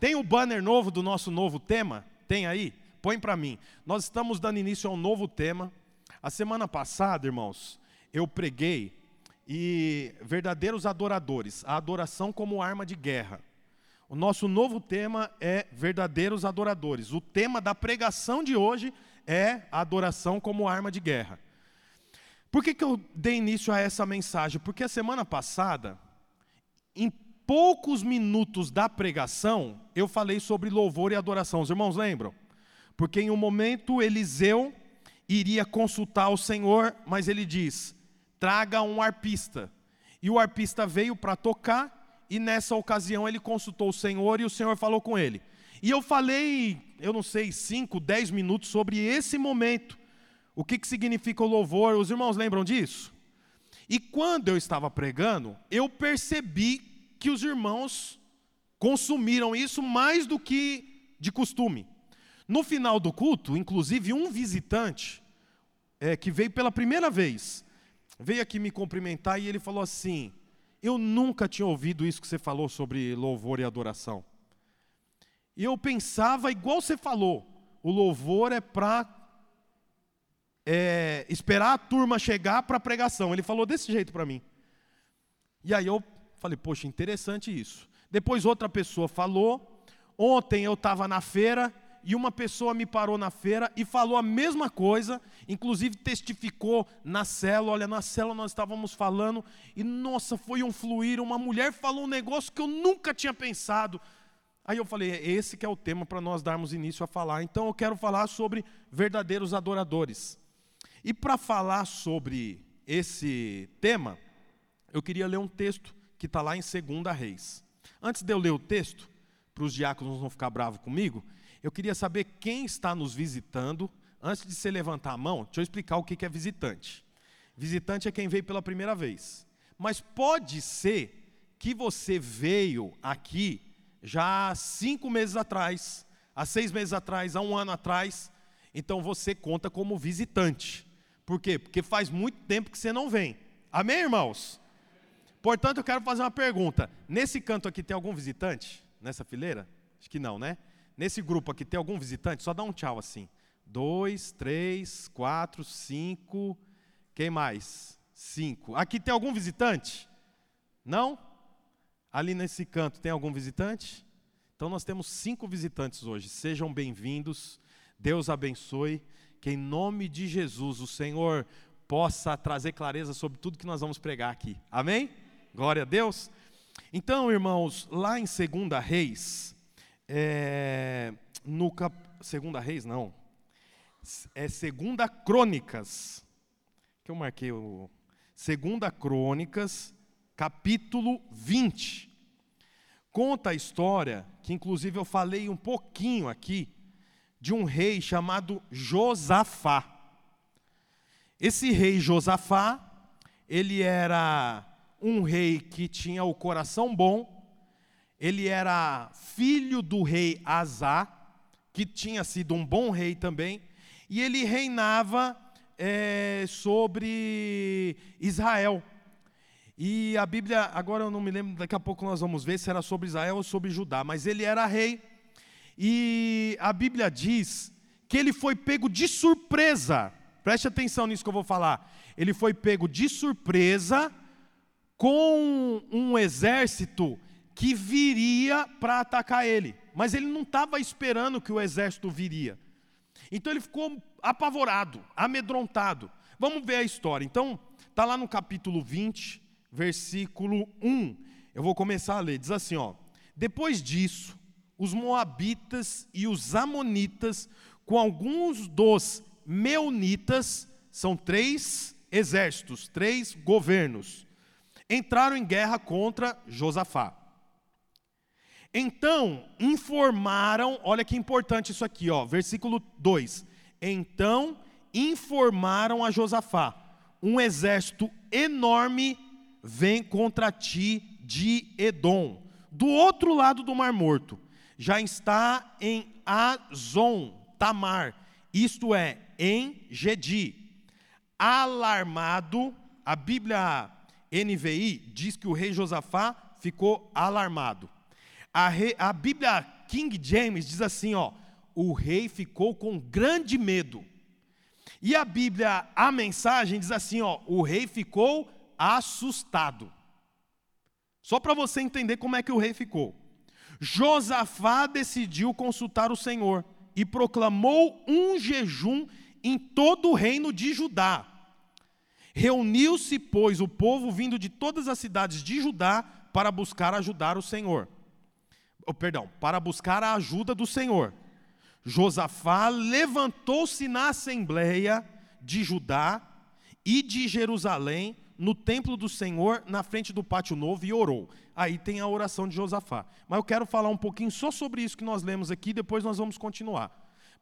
Tem o banner novo do nosso novo tema? Tem aí? Põe para mim. Nós estamos dando início a um novo tema. A semana passada, irmãos, eu preguei e verdadeiros adoradores, a adoração como arma de guerra. O nosso novo tema é verdadeiros adoradores. O tema da pregação de hoje é a adoração como arma de guerra. Por que, que eu dei início a essa mensagem? Porque a semana passada, em poucos minutos da pregação, eu falei sobre louvor e adoração. Os irmãos lembram? Porque em um momento Eliseu iria consultar o Senhor, mas ele diz: traga um arpista. E o arpista veio para tocar, e nessa ocasião ele consultou o Senhor e o Senhor falou com ele. E eu falei, eu não sei, 5, 10 minutos sobre esse momento. O que, que significa o louvor? Os irmãos lembram disso? E quando eu estava pregando, eu percebi que os irmãos consumiram isso mais do que de costume. No final do culto, inclusive, um visitante é, que veio pela primeira vez veio aqui me cumprimentar e ele falou assim: eu nunca tinha ouvido isso que você falou sobre louvor e adoração. E eu pensava igual você falou: o louvor é para é, esperar a turma chegar para a pregação. Ele falou desse jeito para mim. E aí eu falei: poxa, interessante isso. Depois outra pessoa falou. Ontem eu estava na feira e uma pessoa me parou na feira e falou a mesma coisa, inclusive testificou na cela, olha, na cela nós estávamos falando, e nossa, foi um fluir, uma mulher falou um negócio que eu nunca tinha pensado. Aí eu falei, é esse que é o tema para nós darmos início a falar. Então eu quero falar sobre verdadeiros adoradores. E para falar sobre esse tema, eu queria ler um texto que está lá em 2 Reis. Antes de eu ler o texto, para os diáconos não ficar bravos comigo, eu queria saber quem está nos visitando. Antes de você levantar a mão, deixa eu explicar o que é visitante. Visitante é quem veio pela primeira vez. Mas pode ser que você veio aqui já há cinco meses atrás, há seis meses atrás, há um ano atrás. Então você conta como visitante. Por quê? Porque faz muito tempo que você não vem. Amém, irmãos? Portanto, eu quero fazer uma pergunta. Nesse canto aqui tem algum visitante? Nessa fileira? Acho que não, né? Nesse grupo aqui tem algum visitante? Só dá um tchau assim. Dois, três, quatro, cinco. Quem mais? Cinco. Aqui tem algum visitante? Não? Ali nesse canto tem algum visitante? Então nós temos cinco visitantes hoje. Sejam bem-vindos. Deus abençoe. Que em nome de Jesus o Senhor possa trazer clareza sobre tudo que nós vamos pregar aqui. Amém? Glória a Deus. Então, irmãos, lá em 2 Reis, é, no cap... Segunda Reis, não. É Segunda Crônicas. Que eu marquei o Segunda Crônicas, capítulo 20. Conta a história, que inclusive eu falei um pouquinho aqui, de um rei chamado Josafá. Esse rei Josafá, ele era um rei que tinha o coração bom, ele era filho do rei Azá, que tinha sido um bom rei também, e ele reinava é, sobre Israel. E a Bíblia, agora eu não me lembro, daqui a pouco nós vamos ver se era sobre Israel ou sobre Judá, mas ele era rei. E a Bíblia diz que ele foi pego de surpresa. Preste atenção nisso que eu vou falar. Ele foi pego de surpresa com um exército que viria para atacar ele, mas ele não estava esperando que o exército viria. Então ele ficou apavorado, amedrontado. Vamos ver a história. Então, está lá no capítulo 20, versículo 1. Eu vou começar a ler. Diz assim: ó, Depois disso, os Moabitas e os Amonitas, com alguns dos Meunitas, são três exércitos, três governos, entraram em guerra contra Josafá. Então informaram, olha que importante isso aqui, ó, versículo 2. Então informaram a Josafá: um exército enorme vem contra ti de Edom, do outro lado do Mar Morto. Já está em Azon, Tamar, isto é, em Gedi. Alarmado, a Bíblia NVI diz que o rei Josafá ficou alarmado. A, re, a Bíblia King James diz assim, ó, o rei ficou com grande medo. E a Bíblia, a mensagem diz assim, ó, o rei ficou assustado. Só para você entender como é que o rei ficou. Josafá decidiu consultar o Senhor e proclamou um jejum em todo o reino de Judá. Reuniu-se, pois, o povo vindo de todas as cidades de Judá para buscar ajudar o Senhor. Oh, perdão, para buscar a ajuda do Senhor. Josafá levantou-se na assembleia de Judá e de Jerusalém, no templo do Senhor, na frente do pátio novo, e orou. Aí tem a oração de Josafá. Mas eu quero falar um pouquinho só sobre isso que nós lemos aqui, depois nós vamos continuar.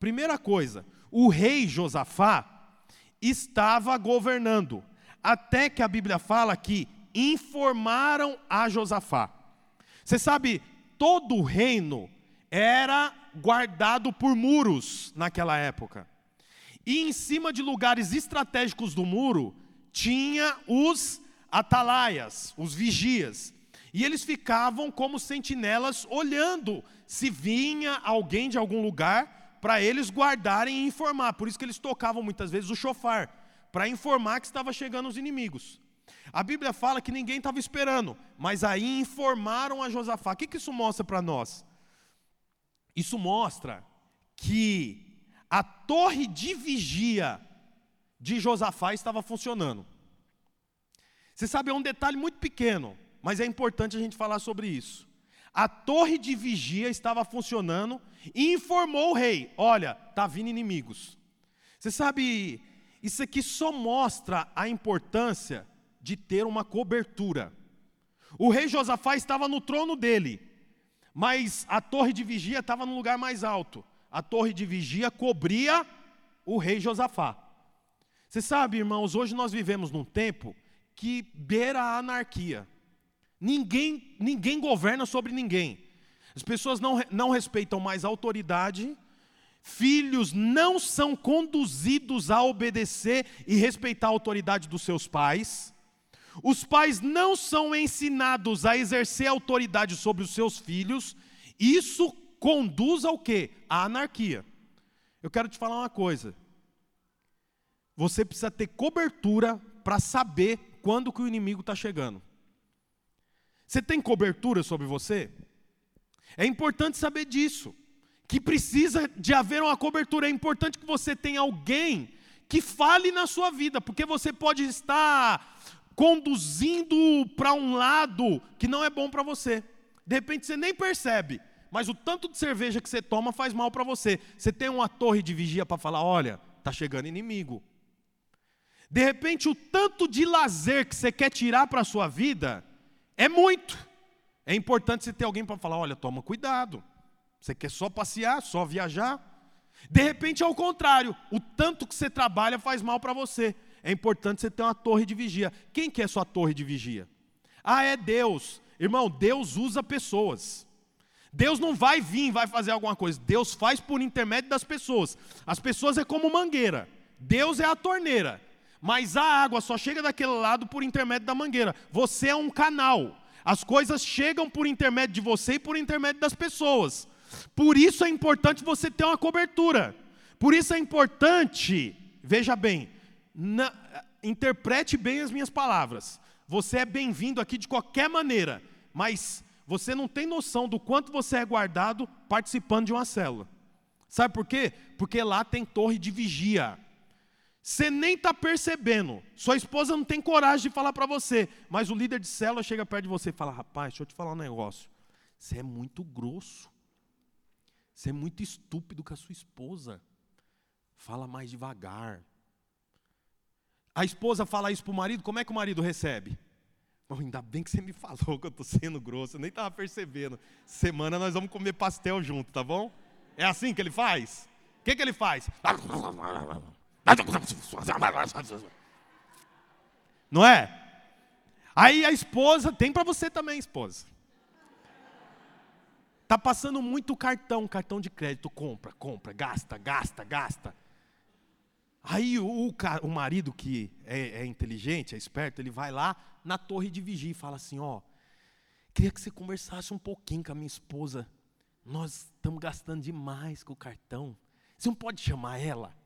Primeira coisa, o rei Josafá estava governando, até que a Bíblia fala que informaram a Josafá. Você sabe, todo o reino era guardado por muros naquela época. E em cima de lugares estratégicos do muro, tinha os atalaias, os vigias. E eles ficavam como sentinelas olhando se vinha alguém de algum lugar para eles guardarem e informar. Por isso que eles tocavam muitas vezes o chofar, para informar que estava chegando os inimigos. A Bíblia fala que ninguém estava esperando, mas aí informaram a Josafá. O que, que isso mostra para nós? Isso mostra que a torre de vigia de Josafá estava funcionando. Você sabe, é um detalhe muito pequeno, mas é importante a gente falar sobre isso. A torre de vigia estava funcionando e informou o rei: olha, está vindo inimigos. Você sabe, isso aqui só mostra a importância de ter uma cobertura. O rei Josafá estava no trono dele, mas a torre de vigia estava no lugar mais alto. A torre de vigia cobria o rei Josafá. Você sabe, irmãos, hoje nós vivemos num tempo que beira a anarquia. Ninguém, ninguém governa sobre ninguém. As pessoas não, não respeitam mais a autoridade, filhos não são conduzidos a obedecer e respeitar a autoridade dos seus pais. Os pais não são ensinados a exercer autoridade sobre os seus filhos. Isso conduz ao quê? À anarquia. Eu quero te falar uma coisa. Você precisa ter cobertura para saber quando que o inimigo está chegando. Você tem cobertura sobre você? É importante saber disso. Que precisa de haver uma cobertura. É importante que você tenha alguém que fale na sua vida, porque você pode estar conduzindo para um lado que não é bom para você. De repente você nem percebe, mas o tanto de cerveja que você toma faz mal para você. Você tem uma torre de vigia para falar: olha, está chegando inimigo. De repente, o tanto de lazer que você quer tirar para a sua vida é muito. É importante você ter alguém para falar: olha, toma cuidado. Você quer só passear, só viajar? De repente, ao contrário, o tanto que você trabalha faz mal para você. É importante você ter uma torre de vigia. Quem que é sua torre de vigia? Ah, é Deus. Irmão, Deus usa pessoas. Deus não vai vir, vai fazer alguma coisa. Deus faz por intermédio das pessoas. As pessoas é como mangueira. Deus é a torneira. Mas a água só chega daquele lado por intermédio da mangueira. Você é um canal. As coisas chegam por intermédio de você e por intermédio das pessoas. Por isso é importante você ter uma cobertura. Por isso é importante, veja bem, na, interprete bem as minhas palavras. Você é bem-vindo aqui de qualquer maneira, mas você não tem noção do quanto você é guardado participando de uma célula. Sabe por quê? Porque lá tem torre de vigia. Você nem está percebendo. Sua esposa não tem coragem de falar para você. Mas o líder de célula chega perto de você e fala: Rapaz, deixa eu te falar um negócio. Você é muito grosso. Você é muito estúpido com a sua esposa. Fala mais devagar. A esposa fala isso para o marido, como é que o marido recebe? Oh, ainda bem que você me falou que eu estou sendo grosso, eu nem estava percebendo. Semana nós vamos comer pastel junto, tá bom? É assim que ele faz? O que, que ele faz? Não é? Aí a esposa, tem para você também, esposa. Tá passando muito cartão, cartão de crédito, compra, compra, gasta, gasta, gasta. Aí o, o marido que é, é, inteligente, é esperto, ele vai lá na torre de vigia e fala assim: ó, queria que você conversasse um pouquinho com a minha esposa. nós estamos gastando demais com o cartão. Você não pode chamar ela?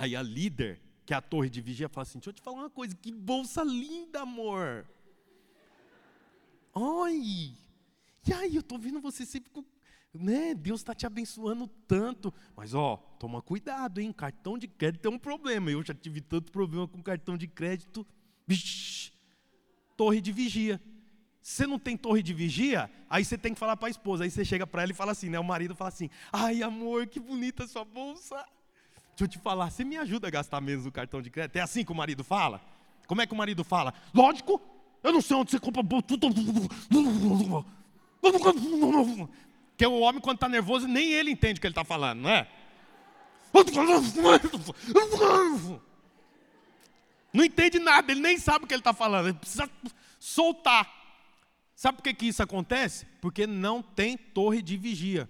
Aí a líder, que é a torre de vigia, fala assim: Deixa eu te falar uma coisa, que bolsa linda, amor. Oi! E aí, eu estou vendo você sempre com. Né? Deus está te abençoando tanto. Mas, ó, toma cuidado, hein? Cartão de crédito é um problema. Eu já tive tanto problema com cartão de crédito. Vixi, torre de vigia. Você não tem torre de vigia, aí você tem que falar para a esposa. Aí você chega para ela e fala assim, né? O marido fala assim: Ai, amor, que bonita sua bolsa. Deixa eu te falar, você me ajuda a gastar menos o cartão de crédito? É assim que o marido fala? Como é que o marido fala? Lógico, eu não sei onde você compra. Porque o homem, quando está nervoso, nem ele entende o que ele está falando, não é? Não entende nada, ele nem sabe o que ele está falando, ele precisa soltar. Sabe por que, que isso acontece? Porque não tem torre de vigia.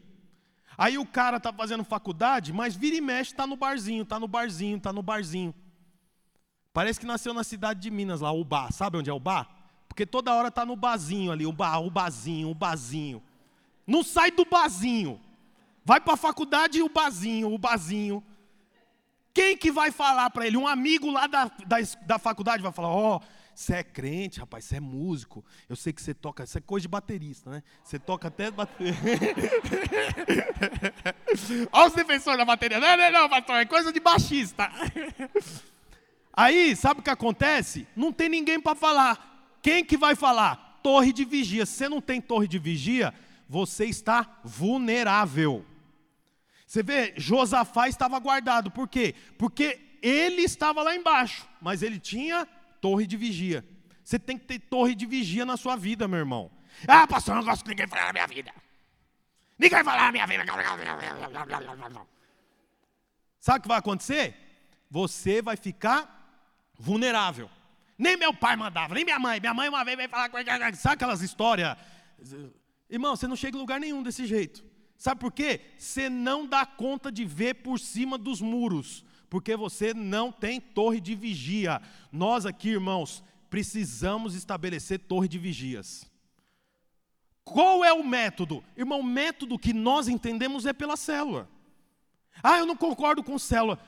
Aí o cara está fazendo faculdade, mas vira e mexe, está no barzinho, está no barzinho, está no barzinho. Parece que nasceu na cidade de Minas, lá, o bar. Sabe onde é o bar? Porque toda hora está no barzinho ali, o bar, o barzinho, o barzinho. Não sai do barzinho. Vai para a faculdade e o barzinho, o barzinho. Quem que vai falar para ele? Um amigo lá da, da, da faculdade vai falar: Ó, oh, você é crente, rapaz, você é músico. Eu sei que você toca, isso é coisa de baterista, né? Você toca até bater. Olha os defensores da bateria. Não, não, não, pastor, é coisa de baixista. Aí, sabe o que acontece? Não tem ninguém para falar. Quem que vai falar? Torre de vigia. Se você não tem torre de vigia, você está vulnerável. Você vê, Josafá estava guardado. Por quê? Porque ele estava lá embaixo, mas ele tinha torre de vigia. Você tem que ter torre de vigia na sua vida, meu irmão. Ah, pastor, eu não gosto que ninguém falar na minha vida. Ninguém falar na minha vida. Sabe o que vai acontecer? Você vai ficar vulnerável. Nem meu pai mandava, nem minha mãe. Minha mãe uma vez veio falar com ele. Sabe aquelas histórias? Irmão, você não chega em lugar nenhum desse jeito. Sabe por quê? Você não dá conta de ver por cima dos muros porque você não tem torre de vigia. Nós aqui, irmãos, precisamos estabelecer torre de vigias. Qual é o método? Irmão, o método que nós entendemos é pela célula. Ah, eu não concordo com célula.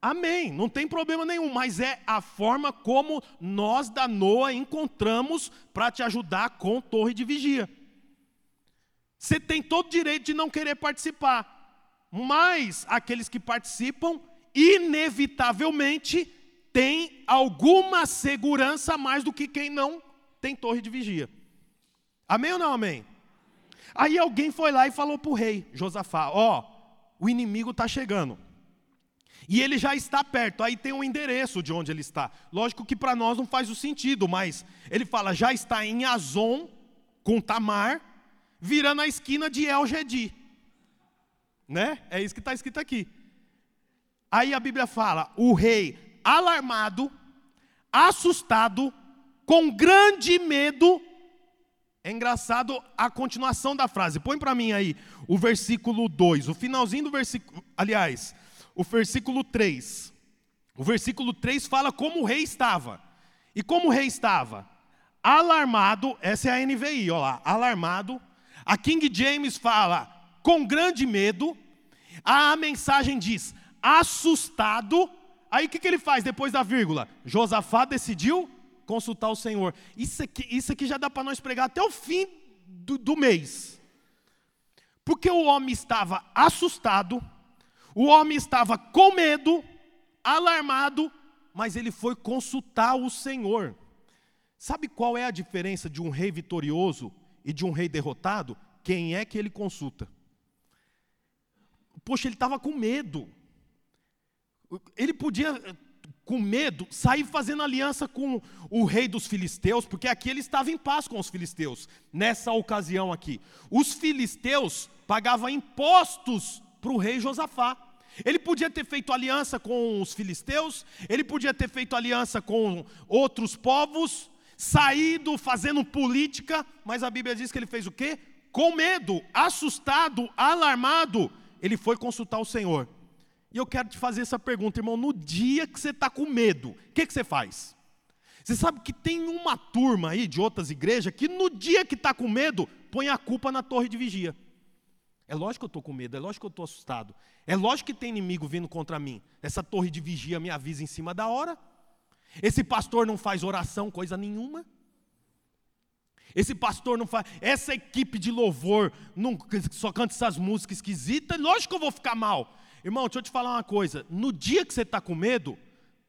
Amém, não tem problema nenhum, mas é a forma como nós da NOA encontramos para te ajudar com torre de vigia. Você tem todo o direito de não querer participar, mas aqueles que participam inevitavelmente tem alguma segurança mais do que quem não tem torre de vigia. Amém ou não amém? Aí alguém foi lá e falou para o rei Josafá: Ó, oh, o inimigo está chegando. E ele já está perto, aí tem um endereço de onde ele está. Lógico que para nós não faz o sentido, mas ele fala: já está em Azon, com Tamar, virando a esquina de El Gedi. Né? É isso que está escrito aqui. Aí a Bíblia fala: o rei alarmado, assustado, com grande medo. É engraçado a continuação da frase. Põe para mim aí o versículo 2, o finalzinho do versículo, aliás, o versículo 3. O versículo 3 fala como o rei estava. E como o rei estava? Alarmado, essa é a NVI, olha lá, alarmado. A King James fala com grande medo. A mensagem diz: assustado. Aí o que, que ele faz depois da vírgula? Josafá decidiu consultar o Senhor. Isso aqui, isso aqui já dá para nós pregar até o fim do, do mês. Porque o homem estava assustado, o homem estava com medo, alarmado, mas ele foi consultar o Senhor. Sabe qual é a diferença de um rei vitorioso e de um rei derrotado? Quem é que ele consulta? Poxa, ele estava com medo. Ele podia, com medo, sair fazendo aliança com o rei dos filisteus, porque aqui ele estava em paz com os filisteus, nessa ocasião aqui. Os filisteus pagavam impostos para o rei Josafá. Ele podia ter feito aliança com os filisteus, ele podia ter feito aliança com outros povos, saído fazendo política, mas a Bíblia diz que ele fez o quê? Com medo, assustado, alarmado, ele foi consultar o Senhor. E eu quero te fazer essa pergunta, irmão. No dia que você está com medo, o que, que você faz? Você sabe que tem uma turma aí de outras igrejas que no dia que está com medo, põe a culpa na torre de vigia. É lógico que eu estou com medo, é lógico que eu estou assustado. É lógico que tem inimigo vindo contra mim. Essa torre de vigia me avisa em cima da hora. Esse pastor não faz oração, coisa nenhuma. Esse pastor não faz. Essa equipe de louvor não, só canta essas músicas esquisitas. Lógico que eu vou ficar mal. Irmão, deixa eu te falar uma coisa. No dia que você está com medo,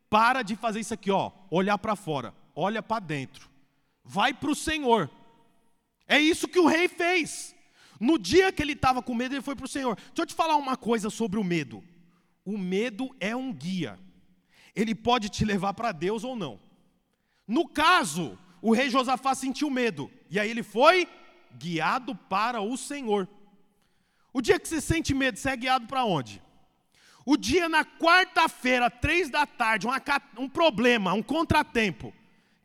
para de fazer isso aqui, ó. Olhar para fora, olha para dentro. Vai para o Senhor. É isso que o rei fez. No dia que ele estava com medo, ele foi para o Senhor. Deixa eu te falar uma coisa sobre o medo. O medo é um guia. Ele pode te levar para Deus ou não. No caso, o rei Josafá sentiu medo. E aí ele foi guiado para o Senhor. O dia que você sente medo, você é guiado para onde? O dia na quarta-feira, três da tarde, um problema, um contratempo. O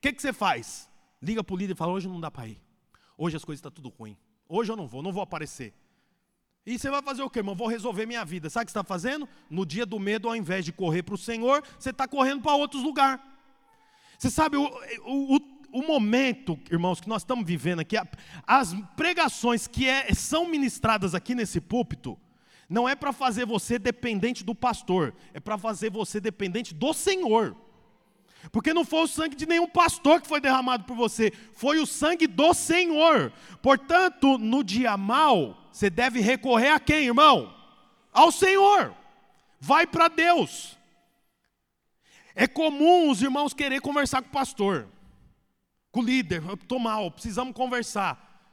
que, que você faz? Liga para o líder e fala: hoje não dá para ir. Hoje as coisas estão tá tudo ruim. Hoje eu não vou, não vou aparecer. E você vai fazer o quê, irmão? Vou resolver minha vida. Sabe o que você está fazendo? No dia do medo, ao invés de correr para o Senhor, você está correndo para outros lugares. Você sabe, o, o, o momento, irmãos, que nós estamos vivendo aqui, as pregações que é, são ministradas aqui nesse púlpito, não é para fazer você dependente do pastor, é para fazer você dependente do Senhor. Porque não foi o sangue de nenhum pastor que foi derramado por você, foi o sangue do Senhor. Portanto, no dia mal, você deve recorrer a quem, irmão? Ao Senhor. Vai para Deus. É comum os irmãos querer conversar com o pastor com o líder, estou mal, precisamos conversar.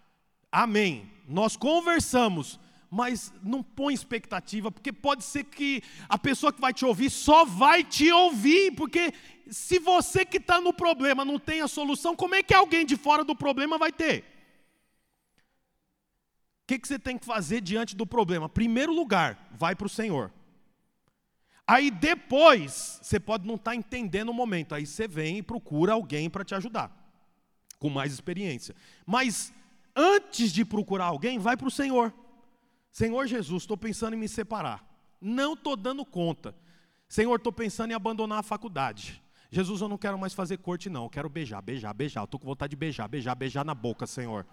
Amém. Nós conversamos, mas não põe expectativa, porque pode ser que a pessoa que vai te ouvir só vai te ouvir, porque se você que está no problema não tem a solução, como é que alguém de fora do problema vai ter? O que, que você tem que fazer diante do problema? Primeiro lugar, vai para o Senhor. Aí depois, você pode não estar tá entendendo o momento, aí você vem e procura alguém para te ajudar com mais experiência. Mas antes de procurar alguém, vai para o Senhor. Senhor Jesus, estou pensando em me separar. Não estou dando conta. Senhor, estou pensando em abandonar a faculdade. Jesus, eu não quero mais fazer corte, não. Eu quero beijar, beijar, beijar. Estou com vontade de beijar, beijar, beijar na boca, Senhor.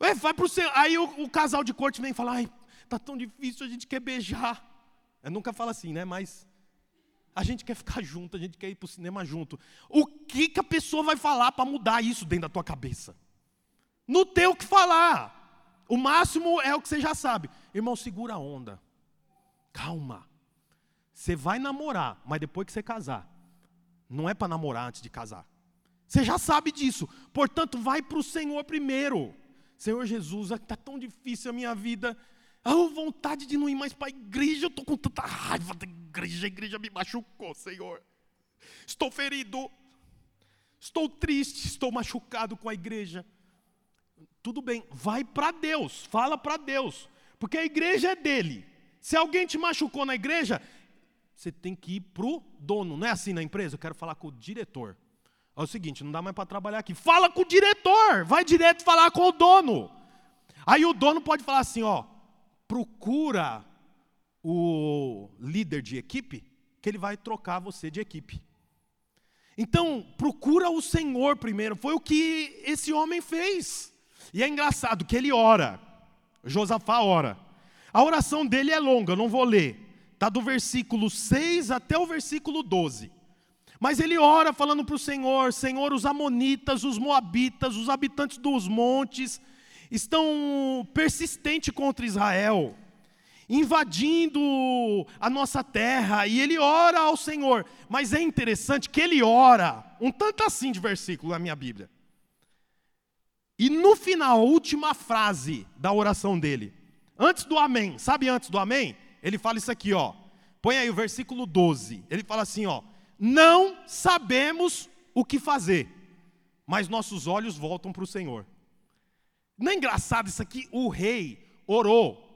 Ué, vai o Senhor. Aí o, o, casal de corte vem falar: ai, tá tão difícil, a gente quer beijar. Eu nunca falo assim, né? Mas a gente quer ficar junto, a gente quer ir para o cinema junto. O que, que a pessoa vai falar para mudar isso dentro da tua cabeça? Não tem o que falar. O máximo é o que você já sabe. Irmão, segura a onda. Calma. Você vai namorar, mas depois que você casar. Não é para namorar antes de casar. Você já sabe disso. Portanto, vai para o Senhor primeiro. Senhor Jesus, está tão difícil a minha vida. A vontade de não ir mais para a igreja, eu estou com tanta raiva da igreja, a igreja me machucou, Senhor. Estou ferido, estou triste, estou machucado com a igreja. Tudo bem, vai para Deus, fala para Deus, porque a igreja é dele. Se alguém te machucou na igreja, você tem que ir para o dono, não é assim na empresa? Eu quero falar com o diretor. É o seguinte, não dá mais para trabalhar aqui. Fala com o diretor, vai direto falar com o dono. Aí o dono pode falar assim, ó, procura o líder de equipe, que ele vai trocar você de equipe. Então, procura o Senhor primeiro. Foi o que esse homem fez. E é engraçado que ele ora. Josafá ora. A oração dele é longa, não vou ler. Está do versículo 6 até o versículo 12. Mas ele ora falando para o Senhor: Senhor, os Amonitas, os Moabitas, os habitantes dos montes, estão persistentes contra Israel, invadindo a nossa terra, e ele ora ao Senhor. Mas é interessante que ele ora, um tanto assim de versículo na minha Bíblia. E no final, a última frase da oração dele, antes do amém, sabe antes do amém? Ele fala isso aqui, ó. Põe aí o versículo 12. Ele fala assim, ó: "Não sabemos o que fazer, mas nossos olhos voltam para o Senhor." Não é engraçado isso aqui? O rei orou.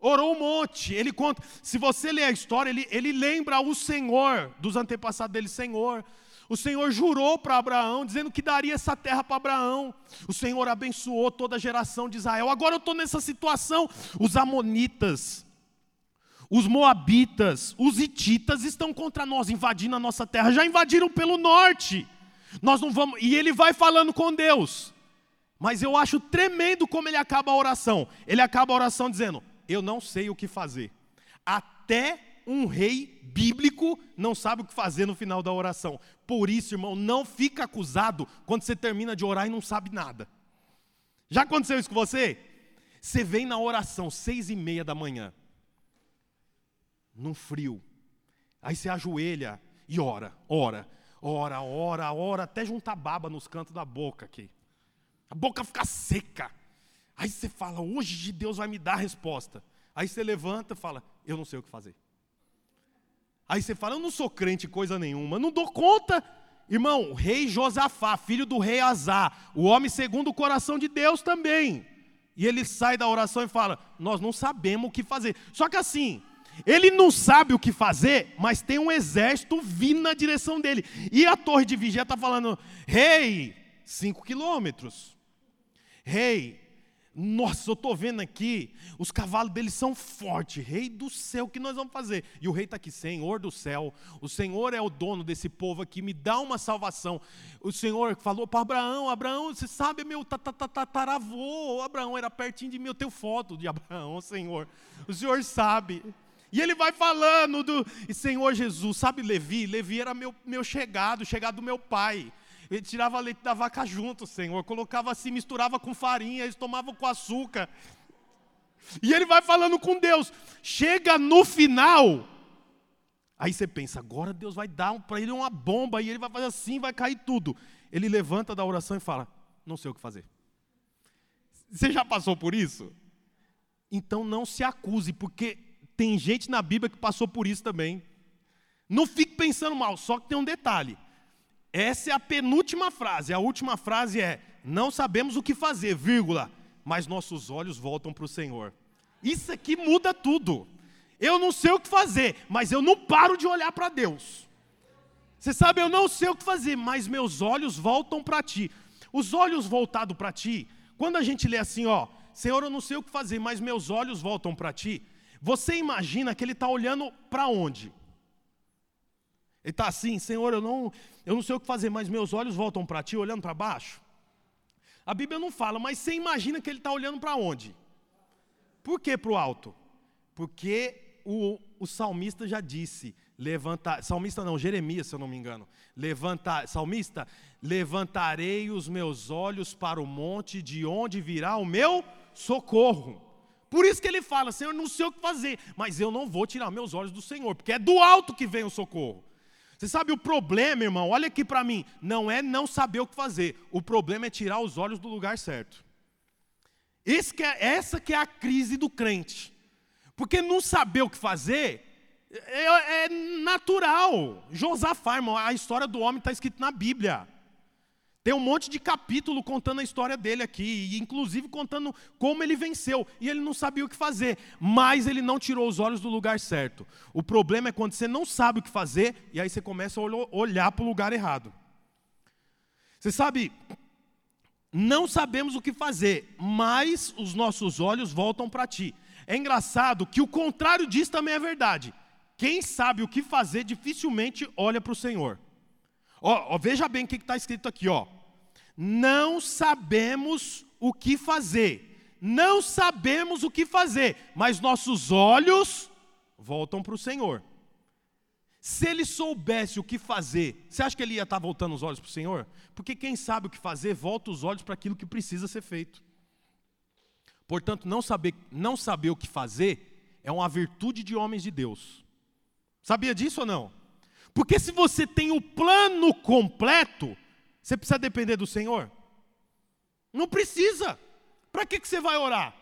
Orou um monte. Ele conta. Se você ler a história, ele, ele lembra o Senhor dos antepassados dele. Senhor, o Senhor jurou para Abraão, dizendo que daria essa terra para Abraão. O Senhor abençoou toda a geração de Israel. Agora eu estou nessa situação. Os Amonitas, os Moabitas, os Hititas estão contra nós, invadindo a nossa terra. Já invadiram pelo norte. Nós não vamos. E ele vai falando com Deus. Mas eu acho tremendo como ele acaba a oração. Ele acaba a oração dizendo: Eu não sei o que fazer. Até um rei bíblico não sabe o que fazer no final da oração. Por isso, irmão, não fica acusado quando você termina de orar e não sabe nada. Já aconteceu isso com você? Você vem na oração, seis e meia da manhã, num frio. Aí você ajoelha e ora, ora, ora, ora, ora, até juntar baba nos cantos da boca aqui. A boca fica seca. Aí você fala, hoje Deus vai me dar a resposta. Aí você levanta e fala, eu não sei o que fazer. Aí você fala, eu não sou crente coisa nenhuma, não dou conta. Irmão, o rei Josafá, filho do rei Azar, o homem segundo o coração de Deus também. E ele sai da oração e fala: Nós não sabemos o que fazer. Só que assim, ele não sabe o que fazer, mas tem um exército vindo na direção dele. E a torre de vigia está falando: Rei, cinco quilômetros. Rei, nossa, eu estou vendo aqui, os cavalos deles são fortes. Rei do céu, o que nós vamos fazer? E o rei está aqui, Senhor do céu, o Senhor é o dono desse povo aqui, me dá uma salvação. O Senhor falou para Abraão: Abraão, você sabe, meu tataravô, Abraão era pertinho de mim, eu tenho foto de Abraão, Senhor. O Senhor sabe. E ele vai falando do Senhor Jesus, sabe Levi? Levi era meu, meu chegado, chegado do meu pai. Ele tirava leite da vaca junto, Senhor. Colocava assim, misturava com farinha, eles tomavam com açúcar. E ele vai falando com Deus. Chega no final. Aí você pensa, agora Deus vai dar para ele uma bomba e ele vai fazer assim, vai cair tudo. Ele levanta da oração e fala: Não sei o que fazer. Você já passou por isso? Então não se acuse, porque tem gente na Bíblia que passou por isso também. Não fique pensando mal, só que tem um detalhe. Essa é a penúltima frase. A última frase é: Não sabemos o que fazer, vírgula, mas nossos olhos voltam para o Senhor. Isso aqui muda tudo. Eu não sei o que fazer, mas eu não paro de olhar para Deus. Você sabe, eu não sei o que fazer, mas meus olhos voltam para Ti. Os olhos voltados para Ti, quando a gente lê assim, ó, Senhor, eu não sei o que fazer, mas meus olhos voltam para Ti. Você imagina que ele está olhando para onde? Ele está assim, Senhor, eu não, eu não sei o que fazer, mas meus olhos voltam para ti, olhando para baixo. A Bíblia não fala, mas você imagina que ele está olhando para onde? Por que para o alto? Porque o, o salmista já disse, levanta, salmista não, Jeremias, se eu não me engano. Levanta, salmista, levantarei os meus olhos para o monte, de onde virá o meu socorro. Por isso que ele fala, Senhor, não sei o que fazer, mas eu não vou tirar meus olhos do Senhor, porque é do alto que vem o socorro. Você sabe o problema, irmão? Olha aqui para mim. Não é não saber o que fazer. O problema é tirar os olhos do lugar certo. Que é, essa que é a crise do crente. Porque não saber o que fazer é, é natural. Josafá, irmão, a história do homem está escrita na Bíblia. Tem um monte de capítulo contando a história dele aqui, inclusive contando como ele venceu. E ele não sabia o que fazer, mas ele não tirou os olhos do lugar certo. O problema é quando você não sabe o que fazer e aí você começa a olhar para o lugar errado. Você sabe, não sabemos o que fazer, mas os nossos olhos voltam para ti. É engraçado que o contrário disso também é verdade. Quem sabe o que fazer dificilmente olha para o Senhor. Ó, ó, veja bem o que está escrito aqui, ó. Não sabemos o que fazer. Não sabemos o que fazer, mas nossos olhos voltam para o Senhor. Se ele soubesse o que fazer, você acha que ele ia estar tá voltando os olhos para o Senhor? Porque quem sabe o que fazer, volta os olhos para aquilo que precisa ser feito. Portanto, não saber, não saber o que fazer é uma virtude de homens de Deus. Sabia disso ou não? Porque se você tem o plano completo, você precisa depender do Senhor? Não precisa. Para que, que você vai orar?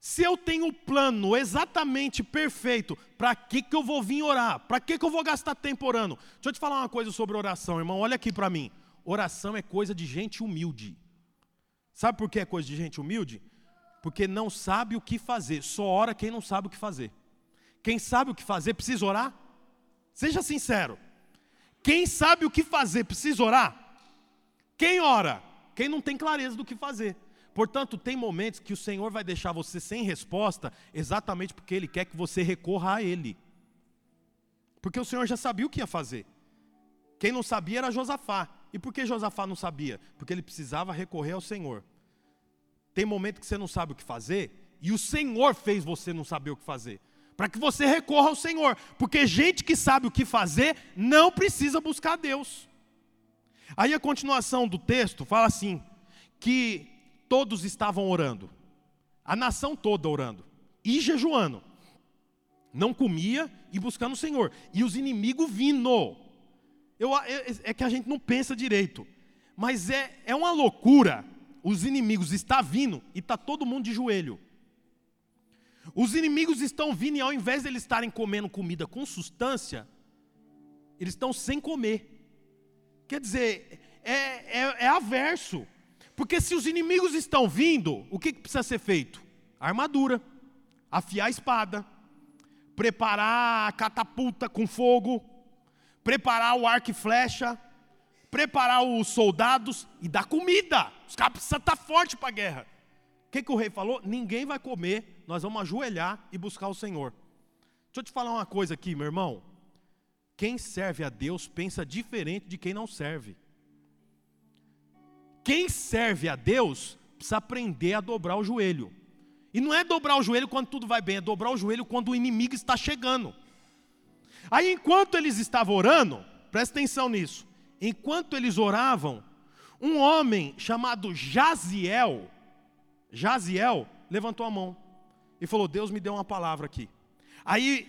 Se eu tenho o plano exatamente perfeito, para que, que eu vou vir orar? Para que, que eu vou gastar tempo orando? Deixa eu te falar uma coisa sobre oração, irmão. Olha aqui para mim. Oração é coisa de gente humilde. Sabe por que é coisa de gente humilde? Porque não sabe o que fazer. Só ora quem não sabe o que fazer. Quem sabe o que fazer precisa orar? Seja sincero. Quem sabe o que fazer precisa orar? Quem ora? Quem não tem clareza do que fazer. Portanto, tem momentos que o Senhor vai deixar você sem resposta, exatamente porque Ele quer que você recorra a Ele. Porque o Senhor já sabia o que ia fazer. Quem não sabia era Josafá. E por que Josafá não sabia? Porque ele precisava recorrer ao Senhor. tem momento que você não sabe o que fazer, e o Senhor fez você não saber o que fazer. Para que você recorra ao Senhor. Porque gente que sabe o que fazer não precisa buscar Deus. Aí a continuação do texto fala assim: que todos estavam orando, a nação toda orando e jejuando, não comia e buscando o Senhor, e os inimigos vindo. Eu, é, é que a gente não pensa direito, mas é, é uma loucura. Os inimigos estão vindo e está todo mundo de joelho. Os inimigos estão vindo e ao invés de eles estarem comendo comida com substância, eles estão sem comer. Quer dizer, é, é, é averso. Porque se os inimigos estão vindo, o que precisa ser feito? Armadura, afiar a espada, preparar a catapulta com fogo, preparar o arco e flecha, preparar os soldados e dar comida. Os caras precisam estar fortes para a guerra. O que, que o rei falou? Ninguém vai comer, nós vamos ajoelhar e buscar o Senhor. Deixa eu te falar uma coisa aqui, meu irmão. Quem serve a Deus pensa diferente de quem não serve. Quem serve a Deus precisa aprender a dobrar o joelho. E não é dobrar o joelho quando tudo vai bem, é dobrar o joelho quando o inimigo está chegando. Aí, enquanto eles estavam orando, presta atenção nisso. Enquanto eles oravam, um homem chamado Jaziel, Jaziel levantou a mão e falou: Deus me deu uma palavra aqui. Aí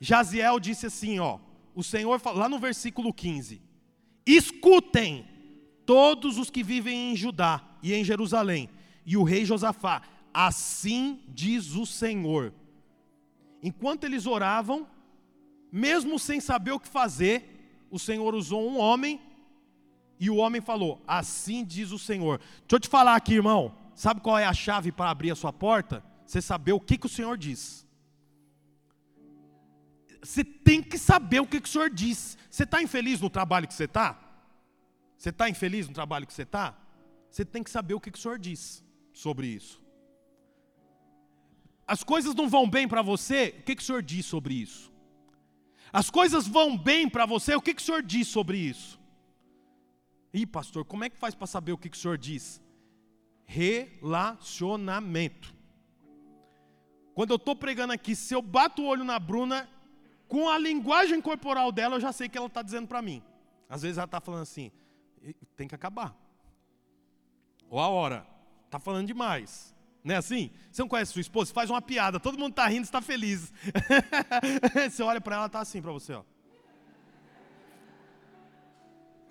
Jaziel disse assim: Ó, o Senhor, lá no versículo 15: Escutem todos os que vivem em Judá e em Jerusalém, e o rei Josafá, assim diz o Senhor. Enquanto eles oravam, mesmo sem saber o que fazer, o Senhor usou um homem e o homem falou: Assim diz o Senhor. Deixa eu te falar aqui, irmão. Sabe qual é a chave para abrir a sua porta? Você saber o que, que o Senhor diz. Você tem que saber o que, que o Senhor diz. Você está infeliz no trabalho que você está? Você está infeliz no trabalho que você está? Você tem que saber o que, que o Senhor diz sobre isso. As coisas não vão bem para você, o que, que o Senhor diz sobre isso? As coisas vão bem para você, o que, que o Senhor diz sobre isso? Ih, pastor, como é que faz para saber o que, que o Senhor diz? relacionamento. Quando eu estou pregando aqui, se eu bato o olho na Bruna, com a linguagem corporal dela, eu já sei que ela está dizendo para mim. Às vezes ela está falando assim, tem que acabar. Ou a hora, está falando demais. Não é assim? Você não conhece sua esposa? Você faz uma piada, todo mundo está rindo, está feliz. você olha para ela, está assim para você. Ó.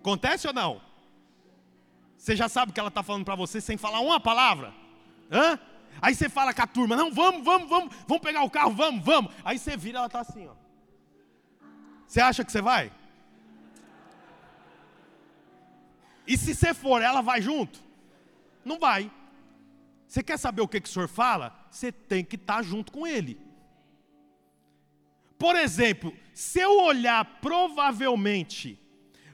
Acontece ou não? Você já sabe o que ela está falando para você sem falar uma palavra? Hã? Aí você fala com a turma, não, vamos, vamos, vamos, vamos pegar o carro, vamos, vamos. Aí você vira, ela está assim, ó. Você acha que você vai? E se você for, ela vai junto? Não vai. Você quer saber o que, que o senhor fala? Você tem que estar tá junto com ele. Por exemplo, se eu olhar provavelmente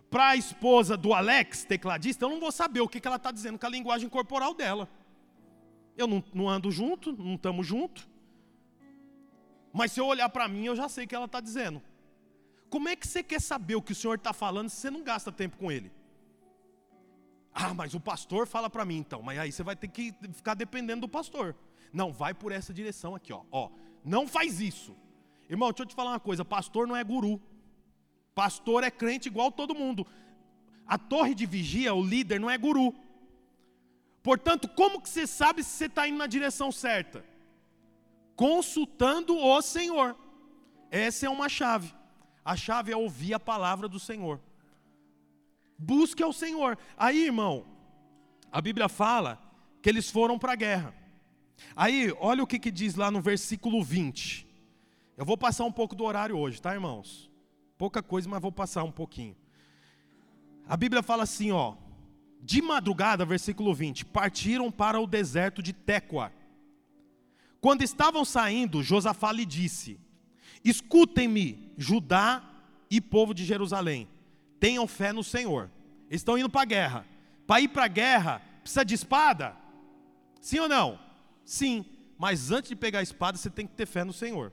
para a esposa do Alex, tecladista, eu não vou saber o que, que ela está dizendo com a linguagem corporal dela. Eu não, não ando junto, não estamos junto. Mas se eu olhar para mim, eu já sei o que ela está dizendo. Como é que você quer saber o que o Senhor está falando se você não gasta tempo com Ele? Ah, mas o pastor fala para mim então. Mas aí você vai ter que ficar dependendo do pastor. Não, vai por essa direção aqui, ó. ó não faz isso. Irmão, deixa eu te falar uma coisa: pastor não é guru. Pastor é crente igual todo mundo. A torre de vigia, o líder, não é guru. Portanto, como que você sabe se você está indo na direção certa? Consultando o Senhor. Essa é uma chave. A chave é ouvir a palavra do Senhor. Busque ao Senhor. Aí, irmão, a Bíblia fala que eles foram para a guerra. Aí, olha o que, que diz lá no versículo 20. Eu vou passar um pouco do horário hoje, tá, irmãos? Pouca coisa, mas vou passar um pouquinho. A Bíblia fala assim, ó. De madrugada, versículo 20, partiram para o deserto de Tecoa. Quando estavam saindo, Josafá lhe disse: Escutem-me, Judá e povo de Jerusalém. Tenham fé no Senhor. Estão indo para a guerra. Para ir para a guerra, precisa de espada? Sim ou não? Sim. Mas antes de pegar a espada, você tem que ter fé no Senhor.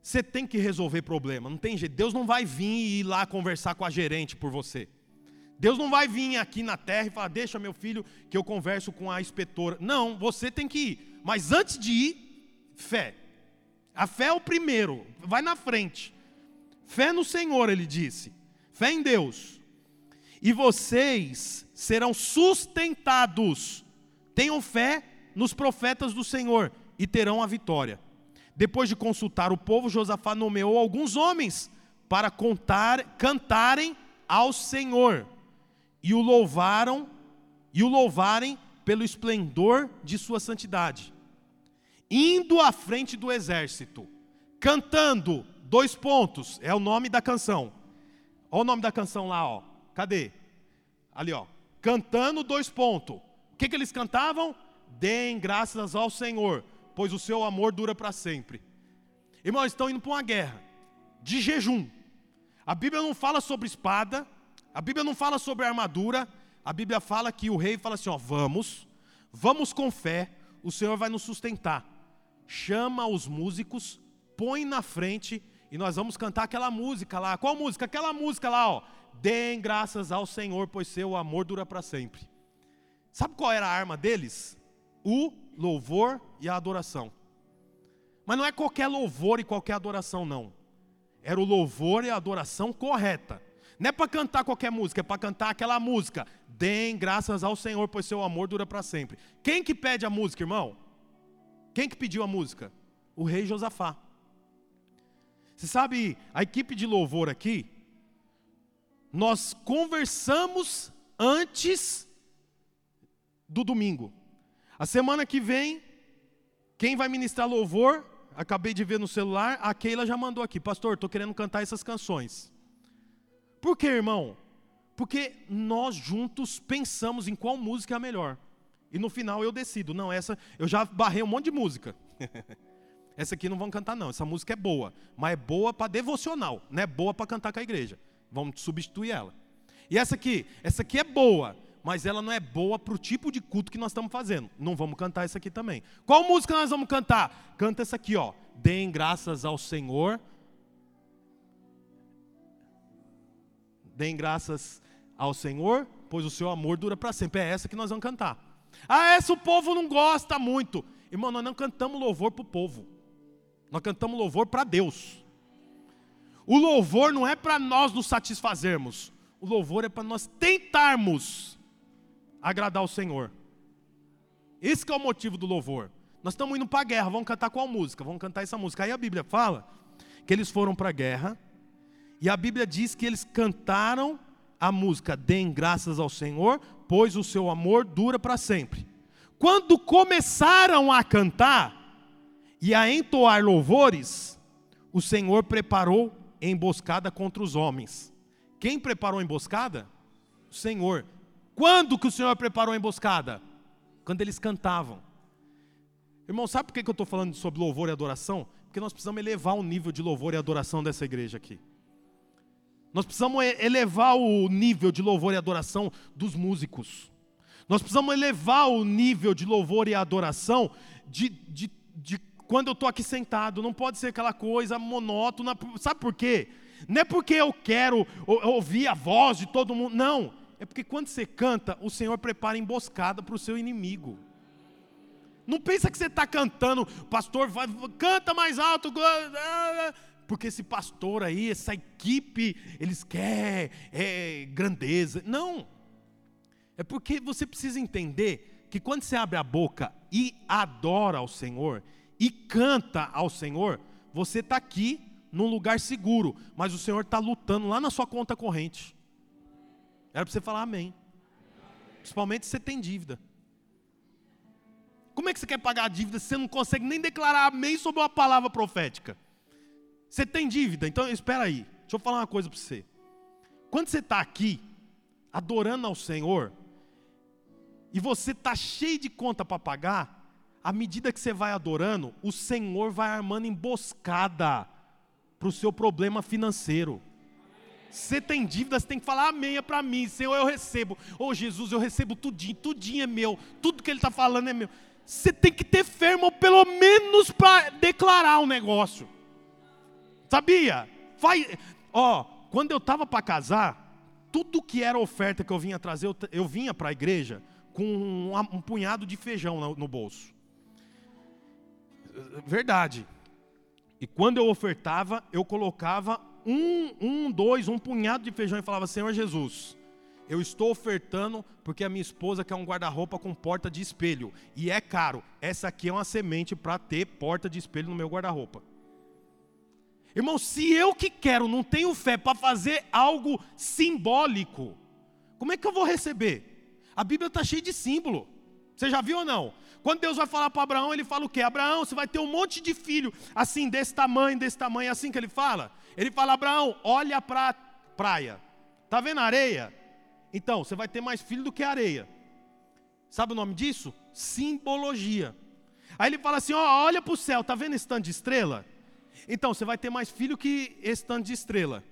Você tem que resolver problema, não tem jeito. Deus não vai vir e ir lá conversar com a gerente por você. Deus não vai vir aqui na terra e falar: Deixa meu filho que eu converso com a inspetora. Não, você tem que ir. Mas antes de ir, fé. A fé é o primeiro, vai na frente. Fé no Senhor, ele disse. Fé em Deus. E vocês serão sustentados. Tenham fé nos profetas do Senhor e terão a vitória. Depois de consultar o povo, Josafá nomeou alguns homens para contar, cantarem ao Senhor e o louvaram e o louvarem pelo esplendor de sua santidade. Indo à frente do exército, cantando, dois pontos, é o nome da canção. Olha o nome da canção lá, ó. Cadê? Ali, ó. Cantando dois pontos. O que, que eles cantavam? Deem graças ao Senhor, pois o seu amor dura para sempre. Irmãos, estão indo para uma guerra de jejum. A Bíblia não fala sobre espada, a Bíblia não fala sobre armadura, a Bíblia fala que o rei fala assim: ó, vamos, vamos com fé, o Senhor vai nos sustentar. Chama os músicos, põe na frente e nós vamos cantar aquela música lá. Qual música? Aquela música lá, ó. Deem graças ao Senhor, pois seu amor dura para sempre. Sabe qual era a arma deles? O louvor e a adoração. Mas não é qualquer louvor e qualquer adoração, não. Era o louvor e a adoração correta. Não é para cantar qualquer música, é para cantar aquela música. Deem graças ao Senhor, pois seu amor dura para sempre. Quem que pede a música, irmão? Quem que pediu a música? O rei Josafá. Você sabe, a equipe de louvor aqui, nós conversamos antes do domingo. A semana que vem, quem vai ministrar louvor, acabei de ver no celular, a Keila já mandou aqui, pastor, estou querendo cantar essas canções. Por que, irmão? Porque nós juntos pensamos em qual música é a melhor. E no final eu decido, não, essa eu já barrei um monte de música. essa aqui não vão cantar não, essa música é boa, mas é boa para devocional, não é boa para cantar com a igreja. Vamos substituir ela. E essa aqui, essa aqui é boa, mas ela não é boa para o tipo de culto que nós estamos fazendo. Não vamos cantar essa aqui também. Qual música nós vamos cantar? Canta essa aqui, ó. Deem graças ao Senhor Deem graças ao Senhor, pois o seu amor dura para sempre. É essa que nós vamos cantar. Ah, essa o povo não gosta muito. Irmão, nós não cantamos louvor para o povo. Nós cantamos louvor para Deus. O louvor não é para nós nos satisfazermos. O louvor é para nós tentarmos agradar o Senhor. Esse é o motivo do louvor. Nós estamos indo para a guerra, vamos cantar qual música? Vamos cantar essa música. Aí a Bíblia fala que eles foram para a guerra e a Bíblia diz que eles cantaram a música Deem graças ao Senhor, pois o seu amor dura para sempre. Quando começaram a cantar e a entoar louvores, o Senhor preparou emboscada contra os homens. Quem preparou a emboscada? O Senhor. Quando que o Senhor preparou a emboscada? Quando eles cantavam. Irmão, sabe por que eu estou falando sobre louvor e adoração? Porque nós precisamos elevar o nível de louvor e adoração dessa igreja aqui. Nós precisamos elevar o nível de louvor e adoração dos músicos. Nós precisamos elevar o nível de louvor e adoração de, de, de quando eu estou aqui sentado. Não pode ser aquela coisa monótona. Sabe por quê? Não é porque eu quero ouvir a voz de todo mundo. Não. É porque quando você canta, o Senhor prepara emboscada para o seu inimigo. Não pensa que você está cantando, pastor, vai, canta mais alto porque esse pastor aí, essa equipe, eles querem é, grandeza. Não. É porque você precisa entender que quando você abre a boca e adora ao Senhor, e canta ao Senhor, você está aqui num lugar seguro, mas o Senhor está lutando lá na sua conta corrente. Era para você falar amém. Principalmente se você tem dívida. Como é que você quer pagar a dívida se você não consegue nem declarar amém sobre uma palavra profética? Você tem dívida? Então espera aí. Deixa eu falar uma coisa para você. Quando você está aqui, adorando ao Senhor, e você está cheio de conta para pagar, à medida que você vai adorando, o Senhor vai armando emboscada para o seu problema financeiro. Você tem dívida, você tem que falar amém é para mim, Senhor, eu recebo. Ô oh, Jesus, eu recebo tudinho, tudinho é meu, tudo que Ele está falando é meu. Você tem que ter fermo, pelo menos para declarar o um negócio. Sabia? Vai, ó, quando eu estava para casar, tudo que era oferta que eu vinha trazer, eu, eu vinha para a igreja com um, um, punhado de feijão no, no bolso. Verdade. E quando eu ofertava, eu colocava um, um, dois, um punhado de feijão e falava: Senhor Jesus, eu estou ofertando porque a minha esposa quer um guarda-roupa com porta de espelho. E é caro. Essa aqui é uma semente para ter porta de espelho no meu guarda-roupa. Irmão, se eu que quero não tenho fé para fazer algo simbólico, como é que eu vou receber? A Bíblia está cheia de símbolo. Você já viu ou não? Quando Deus vai falar para Abraão, ele fala o quê? Abraão, você vai ter um monte de filho, assim, desse tamanho, desse tamanho, assim que ele fala. Ele fala, Abraão, olha para a praia. Está vendo a areia? Então, você vai ter mais filho do que areia. Sabe o nome disso? Simbologia. Aí ele fala assim: ó, olha para o céu, tá vendo esse tanto de estrela? Então, você vai ter mais filho que esse tanto de estrela.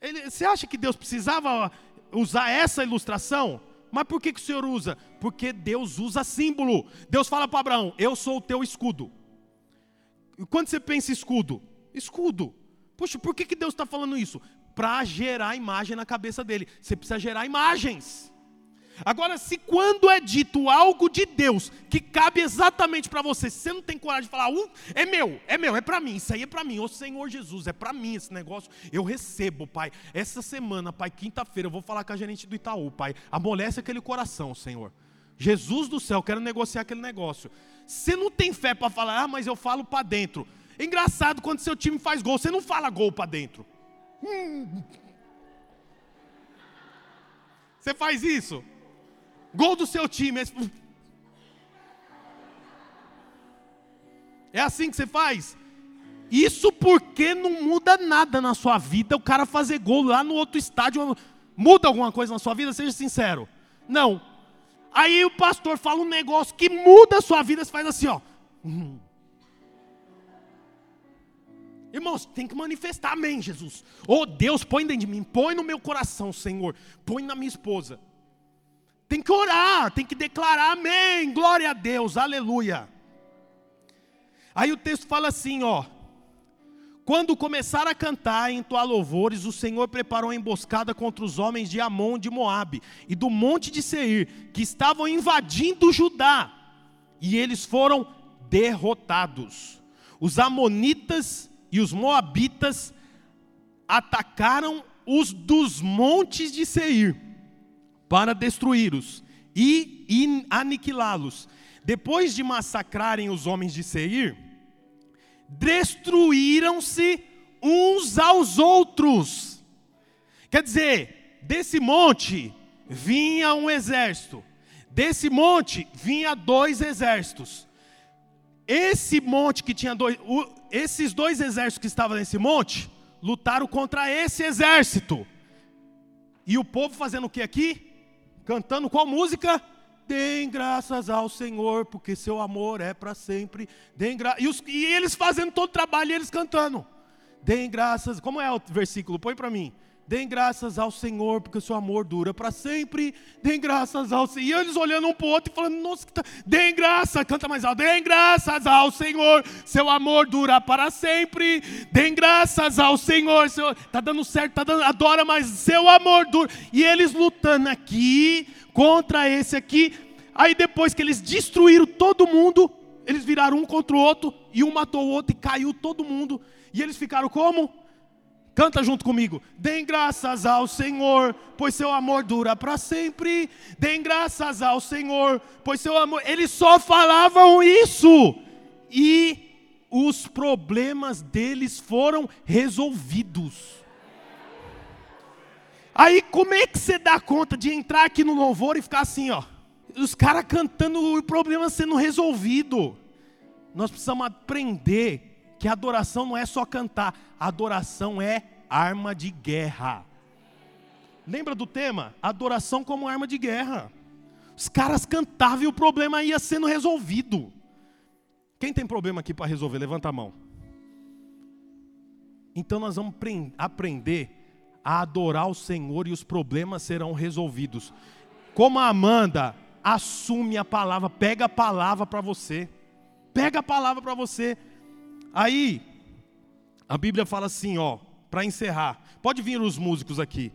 Ele, você acha que Deus precisava usar essa ilustração? Mas por que, que o Senhor usa? Porque Deus usa símbolo. Deus fala para Abraão: Eu sou o teu escudo. E quando você pensa escudo? Escudo. Poxa, por que, que Deus está falando isso? Para gerar imagem na cabeça dele. Você precisa gerar imagens. Agora, se quando é dito algo de Deus que cabe exatamente para você, você não tem coragem de falar, uh, é meu, é meu, é para mim, isso aí é para mim, ô Senhor Jesus, é para mim esse negócio, eu recebo, Pai. Essa semana, Pai, quinta-feira, eu vou falar com a gerente do Itaú, Pai, amolece aquele coração, Senhor. Jesus do céu, quero negociar aquele negócio. Você não tem fé para falar, ah, mas eu falo para dentro. engraçado quando seu time faz gol, você não fala gol para dentro. Hum. Você faz isso? Gol do seu time. É assim que você faz? Isso porque não muda nada na sua vida o cara fazer gol lá no outro estádio. Muda alguma coisa na sua vida? Seja sincero. Não. Aí o pastor fala um negócio que muda a sua vida, você faz assim, ó. Irmãos, tem que manifestar, amém, Jesus. Oh Deus, põe dentro de mim, põe no meu coração, Senhor, põe na minha esposa. Tem que orar, tem que declarar amém, glória a Deus, aleluia. Aí o texto fala assim, ó. Quando começaram a cantar e entoar louvores, o Senhor preparou uma emboscada contra os homens de Amon de Moabe e do monte de Seir, que estavam invadindo Judá, e eles foram derrotados. Os amonitas e os moabitas atacaram os dos montes de Seir para destruí-los e aniquilá-los. Depois de massacrarem os homens de Seir, destruíram-se uns aos outros. Quer dizer, desse monte vinha um exército, desse monte vinha dois exércitos. Esse monte que tinha dois, esses dois exércitos que estavam nesse monte, lutaram contra esse exército. E o povo fazendo o que aqui? Cantando qual música? Deem graças ao Senhor, porque seu amor é para sempre. Deem gra... e, os... e eles fazendo todo o trabalho e eles cantando. Deem graças. Como é o versículo? Põe para mim. Deem graças ao Senhor, porque o seu amor dura para sempre. Deem graças ao Senhor. E eles olhando um para o outro e falando: Nossa, que tá... deem graças, canta mais alto. Deem graças ao Senhor, seu amor dura para sempre. Deem graças ao Senhor. Seu... Tá dando certo, tá dando, adora, mas seu amor dura. E eles lutando aqui contra esse aqui. Aí depois que eles destruíram todo mundo, eles viraram um contra o outro e um matou o outro e caiu todo mundo. E eles ficaram como? Canta junto comigo. Deem graças ao Senhor, pois seu amor dura para sempre. Deem graças ao Senhor, pois seu amor. Eles só falavam isso. E os problemas deles foram resolvidos. Aí como é que você dá conta de entrar aqui no louvor e ficar assim, ó? Os caras cantando o problema sendo resolvido. Nós precisamos aprender que adoração não é só cantar, adoração é arma de guerra. Lembra do tema? Adoração como arma de guerra. Os caras cantavam e o problema ia sendo resolvido. Quem tem problema aqui para resolver? Levanta a mão. Então nós vamos aprender a adorar o Senhor e os problemas serão resolvidos. Como a Amanda, assume a palavra, pega a palavra para você. Pega a palavra para você. Aí, a Bíblia fala assim, ó, para encerrar. Pode vir os músicos aqui.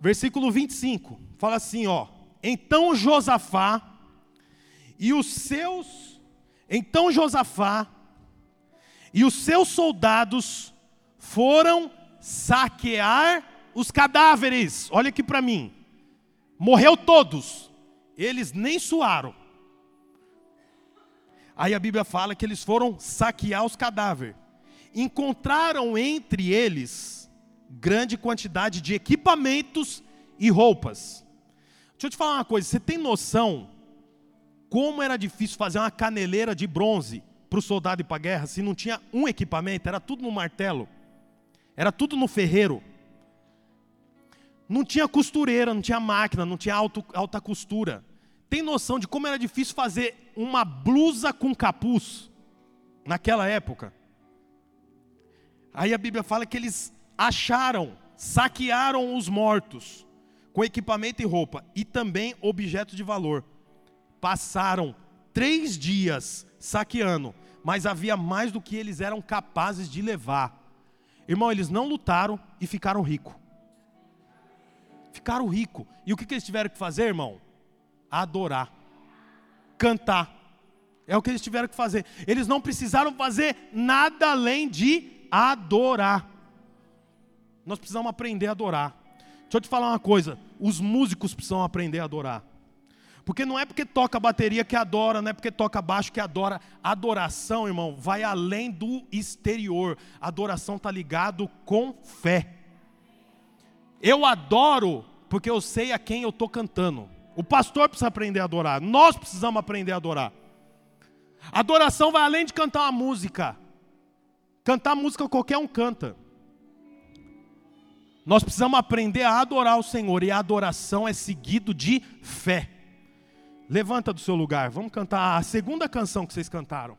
Versículo 25, fala assim, ó: Então Josafá e os seus então Josafá e os seus soldados foram saquear os cadáveres. Olha aqui para mim. Morreu todos. Eles nem suaram. Aí a Bíblia fala que eles foram saquear os cadáveres. Encontraram entre eles grande quantidade de equipamentos e roupas. Deixa eu te falar uma coisa, você tem noção como era difícil fazer uma caneleira de bronze para o soldado ir para a guerra se não tinha um equipamento, era tudo no martelo, era tudo no ferreiro. Não tinha costureira, não tinha máquina, não tinha alta costura. Tem noção de como era difícil fazer uma blusa com capuz naquela época? Aí a Bíblia fala que eles acharam, saquearam os mortos com equipamento e roupa e também objetos de valor. Passaram três dias saqueando, mas havia mais do que eles eram capazes de levar. Irmão, eles não lutaram e ficaram ricos. Ficaram ricos. E o que, que eles tiveram que fazer, irmão? Adorar, cantar. É o que eles tiveram que fazer. Eles não precisaram fazer nada além de adorar. Nós precisamos aprender a adorar. Deixa eu te falar uma coisa: os músicos precisam aprender a adorar. Porque não é porque toca bateria que adora, não é porque toca baixo que adora. Adoração, irmão, vai além do exterior. Adoração está ligado com fé. Eu adoro porque eu sei a quem eu estou cantando. O pastor precisa aprender a adorar. Nós precisamos aprender a adorar. Adoração vai além de cantar uma música. Cantar música qualquer um canta. Nós precisamos aprender a adorar o Senhor e a adoração é seguido de fé. Levanta do seu lugar, vamos cantar a segunda canção que vocês cantaram.